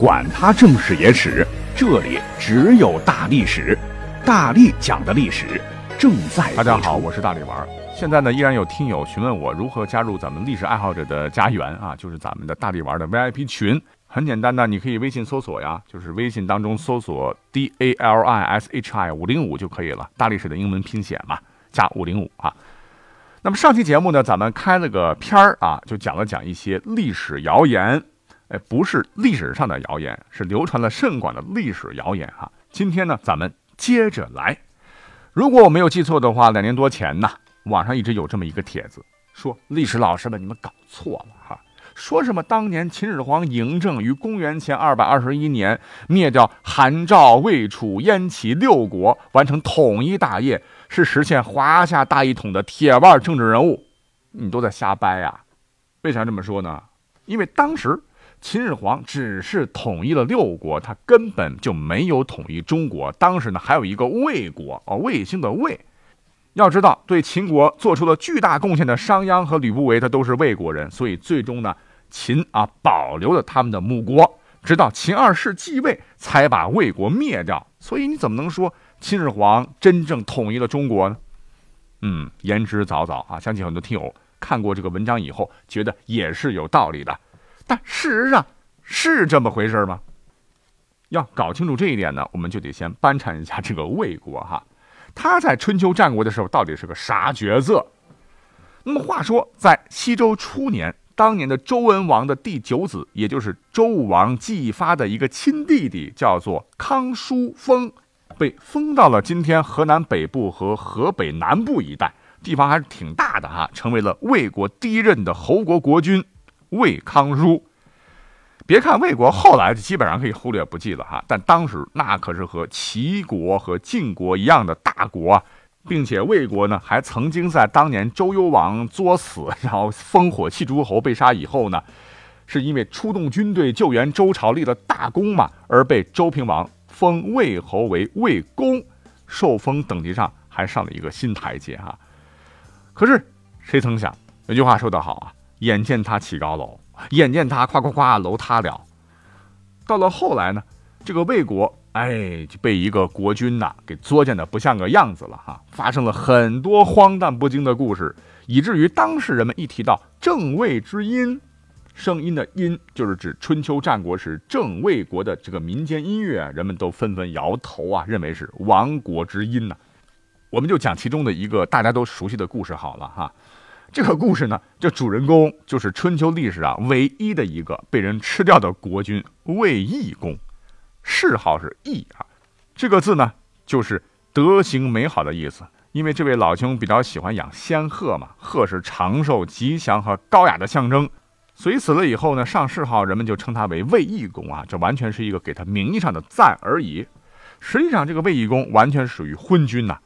管他正史野史，这里只有大历史，大力讲的历史正在。大家好，我是大力丸。现在呢，依然有听友询问我如何加入咱们历史爱好者的家园啊，就是咱们的大力丸的 VIP 群。很简单的，你可以微信搜索呀，就是微信当中搜索 D A L I S H I 五零五就可以了，大历史的英文拼写嘛，加五零五啊。那么上期节目呢，咱们开了个篇儿啊，就讲了讲一些历史谣言，哎，不是历史上的谣言，是流传了甚广的历史谣言哈。今天呢，咱们接着来。如果我没有记错的话，两年多前呢，网上一直有这么一个帖子，说历史老师们你们搞错了哈，说什么当年秦始皇嬴政于公元前二百二十一年灭掉韩赵魏楚燕齐六国，完成统一大业。是实现华夏大一统的铁腕政治人物，你都在瞎掰呀？为啥这么说呢？因为当时秦始皇只是统一了六国，他根本就没有统一中国。当时呢，还有一个魏国哦，卫星的魏。要知道，对秦国做出了巨大贡献的商鞅和吕不韦，他都是魏国人，所以最终呢，秦啊保留了他们的母国，直到秦二世继位，才把魏国灭掉。所以你怎么能说？秦始皇真正统一了中国呢？嗯，言之凿凿啊！相信很多听友看过这个文章以后，觉得也是有道理的。但事实上是这么回事吗？要搞清楚这一点呢，我们就得先搬查一下这个魏国哈。他在春秋战国的时候到底是个啥角色？那么话说，在西周初年，当年的周文王的第九子，也就是周武王姬发的一个亲弟弟，叫做康叔封。被封到了今天河南北部和河北南部一带，地方还是挺大的哈，成为了魏国第一任的侯国国君魏康叔。别看魏国后来基本上可以忽略不计了哈，但当时那可是和齐国和晋国一样的大国啊，并且魏国呢还曾经在当年周幽王作死，然后烽火戏诸侯被杀以后呢，是因为出动军队救援周朝立了大功嘛，而被周平王。封魏侯为魏公，受封等级上还上了一个新台阶哈。可是谁曾想，有句话说得好啊，眼见他起高楼，眼见他夸夸夸楼塌了。到了后来呢，这个魏国哎就被一个国君呐给作践的不像个样子了哈，发生了很多荒诞不经的故事，以至于当时人们一提到正位之音。声音的音就是指春秋战国时郑魏国的这个民间音乐，人们都纷纷摇头啊，认为是亡国之音呢。我们就讲其中的一个大家都熟悉的故事好了哈。这个故事呢，这主人公就是春秋历史上唯一的一个被人吃掉的国君魏懿公，谥号是懿啊。这个字呢，就是德行美好的意思。因为这位老兄比较喜欢养仙鹤嘛，鹤是长寿、吉祥和高雅的象征。所以死了以后呢，上谥号，人们就称他为魏懿公啊，这完全是一个给他名义上的赞而已。实际上，这个魏懿公完全属于昏君呐。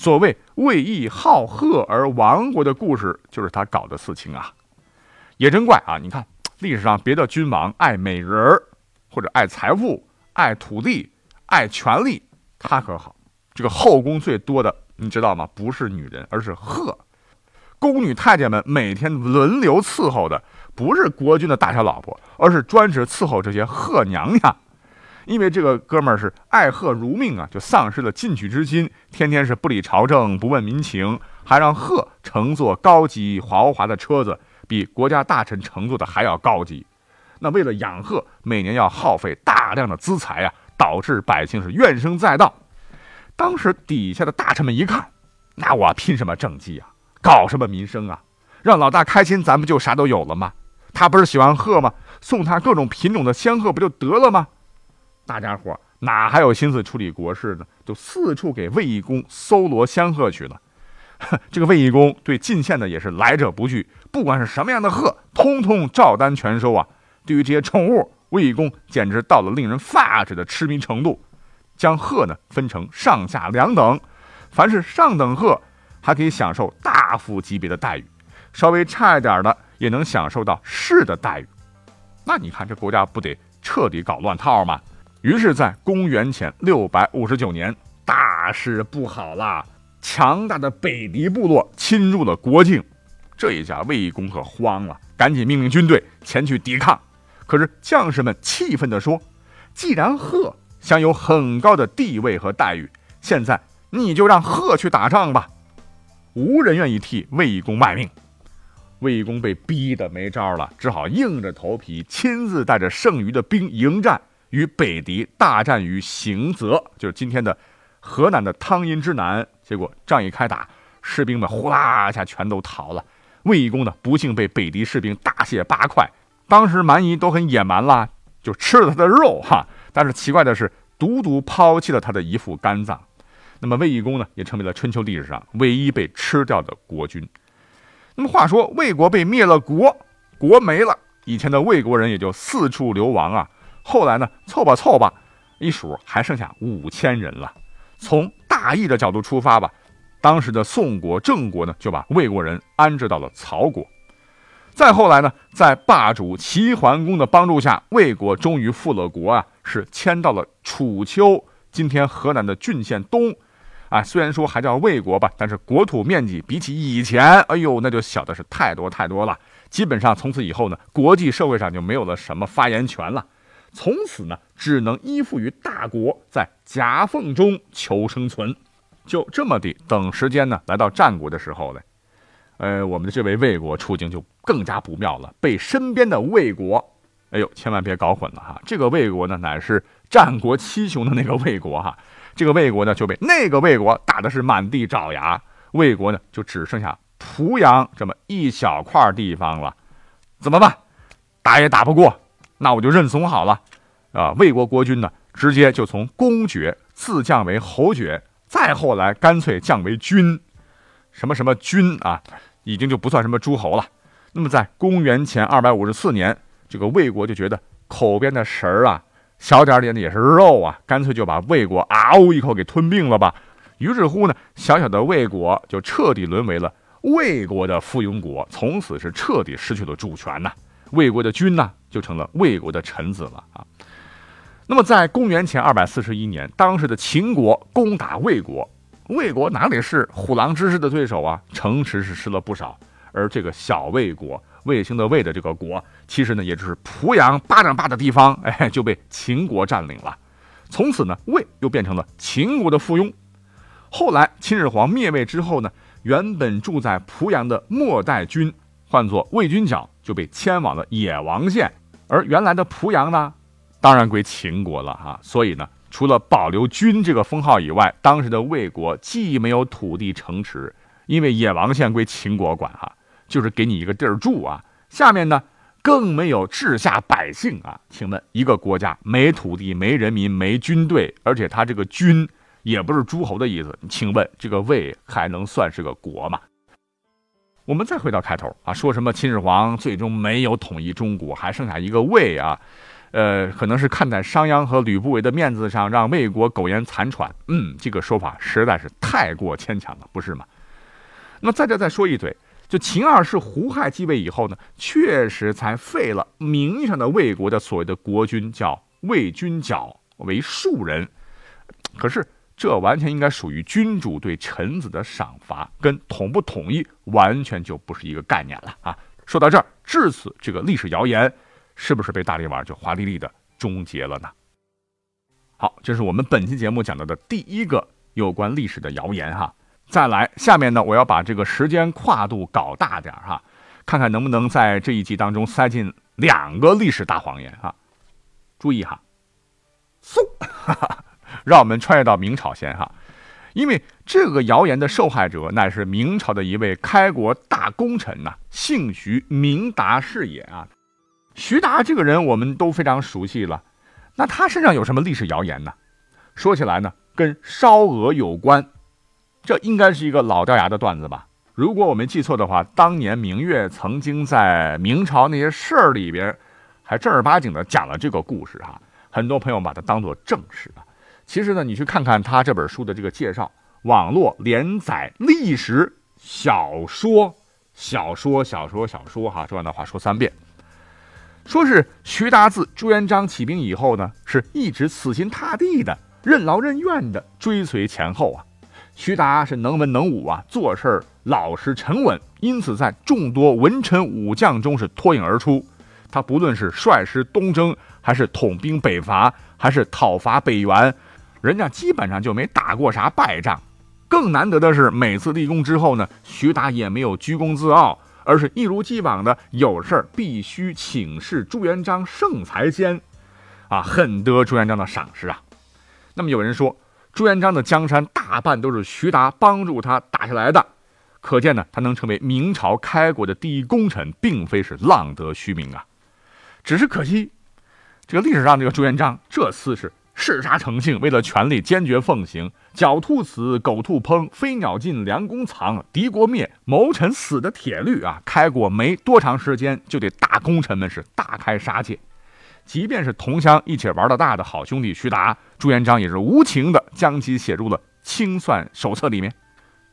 所谓魏义好鹤而亡国的故事，就是他搞的事情啊。也真怪啊！你看历史上别的君王爱美人儿，或者爱财富、爱土地、爱权力，他可好，这个后宫最多的，你知道吗？不是女人，而是鹤。宫女太监们每天轮流伺候的。不是国君的大小老婆，而是专职伺候这些贺娘娘。因为这个哥们儿是爱贺如命啊，就丧失了进取之心，天天是不理朝政，不问民情，还让贺乘坐高级豪华的车子，比国家大臣乘坐的还要高级。那为了养贺，每年要耗费大量的资财啊，导致百姓是怨声载道。当时底下的大臣们一看，那我拼什么政绩啊？搞什么民生啊？让老大开心，咱不就啥都有了吗？他不是喜欢鹤吗？送他各种品种的仙鹤不就得了吗？大家伙哪还有心思处理国事呢？就四处给卫懿公搜罗仙鹤去了。这个卫懿公对进献的也是来者不拒，不管是什么样的鹤，通通照单全收啊。对于这些宠物，卫懿公简直到了令人发指的痴迷程度，将鹤呢分成上下两等，凡是上等鹤还可以享受大夫级别的待遇，稍微差一点的。也能享受到士的待遇，那你看这国家不得彻底搞乱套吗？于是，在公元前六百五十九年，大事不好了，强大的北狄部落侵入了国境，这一下魏公可慌了，赶紧命令军队前去抵抗。可是将士们气愤地说：“既然贺享有很高的地位和待遇，现在你就让贺去打仗吧。”无人愿意替魏公卖命。魏公被逼得没招了，只好硬着头皮亲自带着剩余的兵迎战，与北狄大战于行泽，就是今天的河南的汤阴之南。结果仗一开打，士兵们呼啦一下全都逃了。卫懿公呢，不幸被北狄士兵大卸八块。当时蛮夷都很野蛮啦，就吃了他的肉哈。但是奇怪的是，独独抛弃了他的一副肝脏。那么卫懿公呢，也成为了春秋历史上唯一被吃掉的国君。那么话说，魏国被灭了国，国没了，以前的魏国人也就四处流亡啊。后来呢，凑吧凑吧，一数还剩下五千人了。从大义的角度出发吧，当时的宋国、郑国呢，就把魏国人安置到了曹国。再后来呢，在霸主齐桓公的帮助下，魏国终于复了国啊，是迁到了楚丘，今天河南的郡县东。啊，虽然说还叫魏国吧，但是国土面积比起以前，哎呦，那就小的是太多太多了。基本上从此以后呢，国际社会上就没有了什么发言权了。从此呢，只能依附于大国，在夹缝中求生存。就这么的，等时间呢，来到战国的时候呢，呃，我们的这位魏国处境就更加不妙了，被身边的魏国，哎呦，千万别搞混了哈，这个魏国呢，乃是战国七雄的那个魏国哈。这个魏国呢就被那个魏国打的是满地找牙，魏国呢就只剩下濮阳这么一小块地方了，怎么办？打也打不过，那我就认怂好了。啊，魏国国君呢直接就从公爵自降为侯爵，再后来干脆降为君，什么什么君啊，已经就不算什么诸侯了。那么在公元前二百五十四年，这个魏国就觉得口边的食儿啊。小点点的也是肉啊，干脆就把魏国嗷一口给吞并了吧。于是乎呢，小小的魏国就彻底沦为了魏国的附庸国，从此是彻底失去了主权呐。魏国的君呢，就成了魏国的臣子了啊。那么在公元前二百四十一年，当时的秦国攻打魏国，魏国哪里是虎狼之师的对手啊？城池是失了不少，而这个小魏国。卫星的卫的这个国，其实呢，也就是濮阳巴掌大的地方，哎，就被秦国占领了。从此呢，魏又变成了秦国的附庸。后来秦始皇灭魏之后呢，原本住在濮阳的末代君，唤作魏军角，就被迁往了野王县。而原来的濮阳呢，当然归秦国了哈。所以呢，除了保留君这个封号以外，当时的魏国既没有土地城池，因为野王县归秦国管哈。就是给你一个地儿住啊，下面呢更没有治下百姓啊。请问一个国家没土地、没人民、没军队，而且他这个军也不是诸侯的意思，请问这个魏还能算是个国吗？我们再回到开头啊，说什么秦始皇最终没有统一中国，还剩下一个魏啊？呃，可能是看在商鞅和吕不韦的面子上，让魏国苟延残喘。嗯，这个说法实在是太过牵强了，不是吗？那么在这再说一嘴。就秦二世胡亥继位以后呢，确实才废了名义上的魏国的所谓的国君，叫魏君角为庶人。可是这完全应该属于君主对臣子的赏罚，跟统不统一完全就不是一个概念了啊！说到这儿，至此这个历史谣言是不是被大力丸就华丽丽的终结了呢？好，这是我们本期节目讲到的第一个有关历史的谣言哈。再来，下面呢，我要把这个时间跨度搞大点哈，看看能不能在这一集当中塞进两个历史大谎言哈。注意哈，嗖，让我们穿越到明朝先哈，因为这个谣言的受害者乃是明朝的一位开国大功臣呐，姓徐，名达是也啊。徐达这个人我们都非常熟悉了，那他身上有什么历史谣言呢？说起来呢，跟烧鹅有关。这应该是一个老掉牙的段子吧？如果我没记错的话，当年明月曾经在明朝那些事儿里边，还正儿八经的讲了这个故事哈。很多朋友把它当做正史啊。其实呢，你去看看他这本书的这个介绍，网络连载历史小说，小说，小说，小说哈。这样的话说三遍，说是徐达自朱元璋起兵以后呢，是一直死心塌地的、任劳任怨的追随前后啊。徐达是能文能武啊，做事老实沉稳，因此在众多文臣武将中是脱颖而出，他不论是率师东征，还是统兵北伐，还是讨伐北元，人家基本上就没打过啥败仗。更难得的是，每次立功之后呢，徐达也没有居功自傲，而是一如既往的有事儿必须请示朱元璋圣才先，啊，很得朱元璋的赏识啊。那么有人说，朱元璋的江山大半都是徐达帮助他打下来的。可见呢，他能成为明朝开国的第一功臣，并非是浪得虚名啊。只是可惜，这个历史上这个朱元璋这次是嗜杀成性，为了权力坚决奉行“狡兔死，狗兔烹，飞鸟尽，良弓藏，敌国灭，谋臣死”的铁律啊。开国没多长时间，就得大功臣们是大开杀戒。即便是同乡一起玩的大的好兄弟徐达，朱元璋也是无情的将其写入了清算手册里面。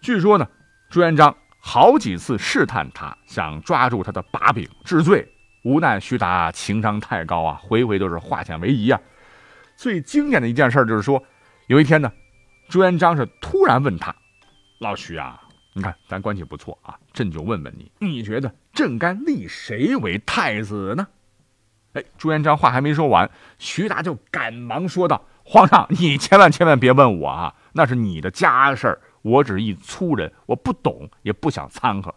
据说呢。朱元璋好几次试探他，想抓住他的把柄治罪，无奈徐达情商太高啊，回回都是化险为夷啊。最经典的一件事就是说，有一天呢，朱元璋是突然问他：“老徐啊，你看咱关系不错啊，朕就问问你，你觉得朕该立谁为太子呢？”哎，朱元璋话还没说完，徐达就赶忙说道：“皇上，你千万千万别问我啊，那是你的家事儿。”我只是一粗人，我不懂，也不想掺和。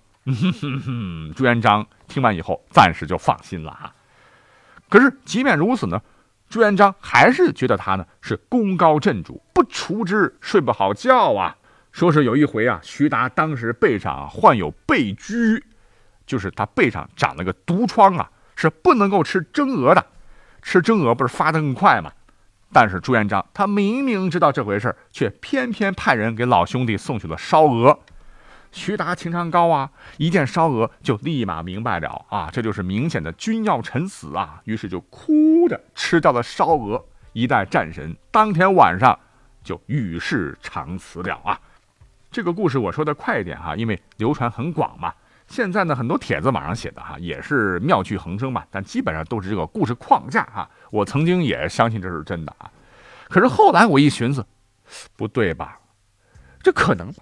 朱元璋听完以后，暂时就放心了啊。可是，即便如此呢，朱元璋还是觉得他呢是功高震主，不除之睡不好觉啊。说是有一回啊，徐达当时背上患有背疽，就是他背上长了个毒疮啊，是不能够吃蒸鹅的，吃蒸鹅不是发得更快吗？但是朱元璋他明明知道这回事却偏偏派人给老兄弟送去了烧鹅。徐达情商高啊，一见烧鹅就立马明白了啊，这就是明显的君要臣死啊，于是就哭着吃掉了烧鹅。一代战神当天晚上就与世长辞了啊。这个故事我说的快一点哈，因为流传很广嘛。现在呢，很多帖子网上写的哈，也是妙趣横生嘛，但基本上都是这个故事框架哈。我曾经也相信这是真的啊，可是后来我一寻思，不对吧？这可能吗？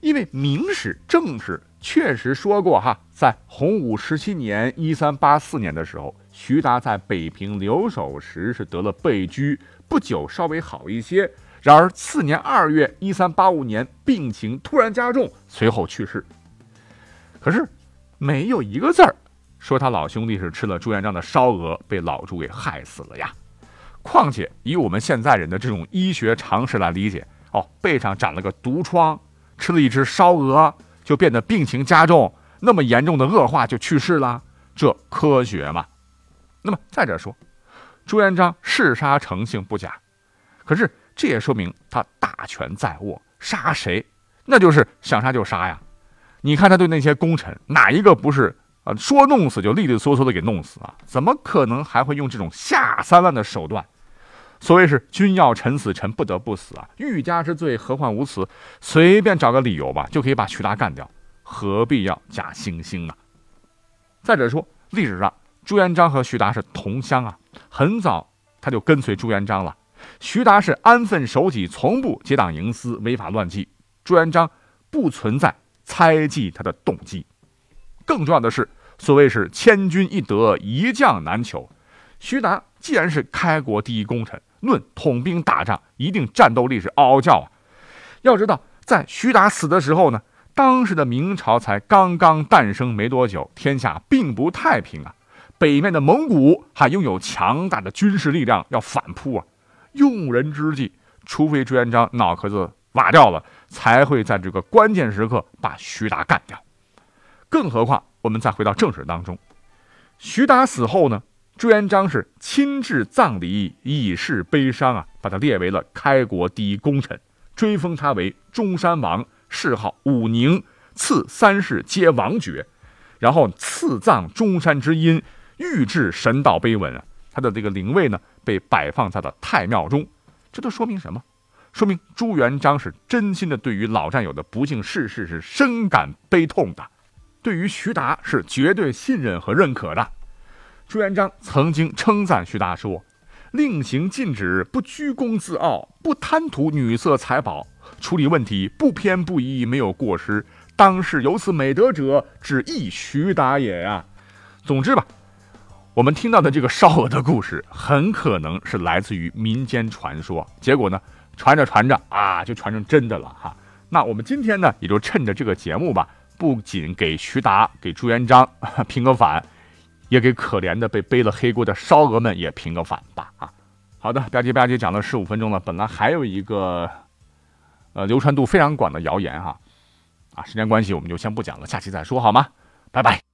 因为明史正史确实说过哈，在洪武十七年（一三八四年）的时候，徐达在北平留守时是得了背疽，不久稍微好一些，然而次年二月（一三八五年）病情突然加重，随后去世。可是，没有一个字儿说他老兄弟是吃了朱元璋的烧鹅被老朱给害死了呀。况且以我们现在人的这种医学常识来理解，哦，背上长了个毒疮，吃了一只烧鹅就变得病情加重，那么严重的恶化就去世了，这科学吗？那么再者说，朱元璋嗜杀成性不假，可是这也说明他大权在握，杀谁那就是想杀就杀呀。你看他对那些功臣，哪一个不是啊？说弄死就利利索索的给弄死啊？怎么可能还会用这种下三滥的手段？所谓是君要臣死，臣不得不死啊！欲加之罪，何患无辞？随便找个理由吧，就可以把徐达干掉，何必要假惺惺呢？再者说，历史上朱元璋和徐达是同乡啊，很早他就跟随朱元璋了。徐达是安分守己，从不结党营私、违法乱纪。朱元璋不存在。猜忌他的动机，更重要的是，所谓是千军易得，一将难求。徐达既然是开国第一功臣，论统兵打仗，一定战斗力是嗷嗷叫啊！要知道，在徐达死的时候呢，当时的明朝才刚刚诞生没多久，天下并不太平啊。北面的蒙古还拥有强大的军事力量要反扑啊，用人之际，除非朱元璋脑壳子。瓦掉了，才会在这个关键时刻把徐达干掉。更何况，我们再回到正史当中，徐达死后呢，朱元璋是亲至葬礼，以示悲伤啊，把他列为了开国第一功臣，追封他为中山王，谥号武宁，赐三世皆王爵，然后赐葬中山之阴，御制神道碑文啊，他的这个灵位呢，被摆放在了太庙中，这都说明什么？说明朱元璋是真心的对于老战友的不幸逝世是深感悲痛的，对于徐达是绝对信任和认可的。朱元璋曾经称赞徐达说：“令行禁止，不居功自傲，不贪图女色财宝，处理问题不偏不倚，没有过失。当世有此美德者，只一徐达也呀。”总之吧，我们听到的这个烧鹅的故事，很可能是来自于民间传说。结果呢，传着传着啊，就传成真的了哈。那我们今天呢，也就趁着这个节目吧，不仅给徐达、给朱元璋 平个反，也给可怜的被背了黑锅的烧鹅们也平个反吧啊。好的，吧唧吧唧讲了十五分钟了，本来还有一个呃流传度非常广的谣言哈，啊，时间关系我们就先不讲了，下期再说好吗？拜拜。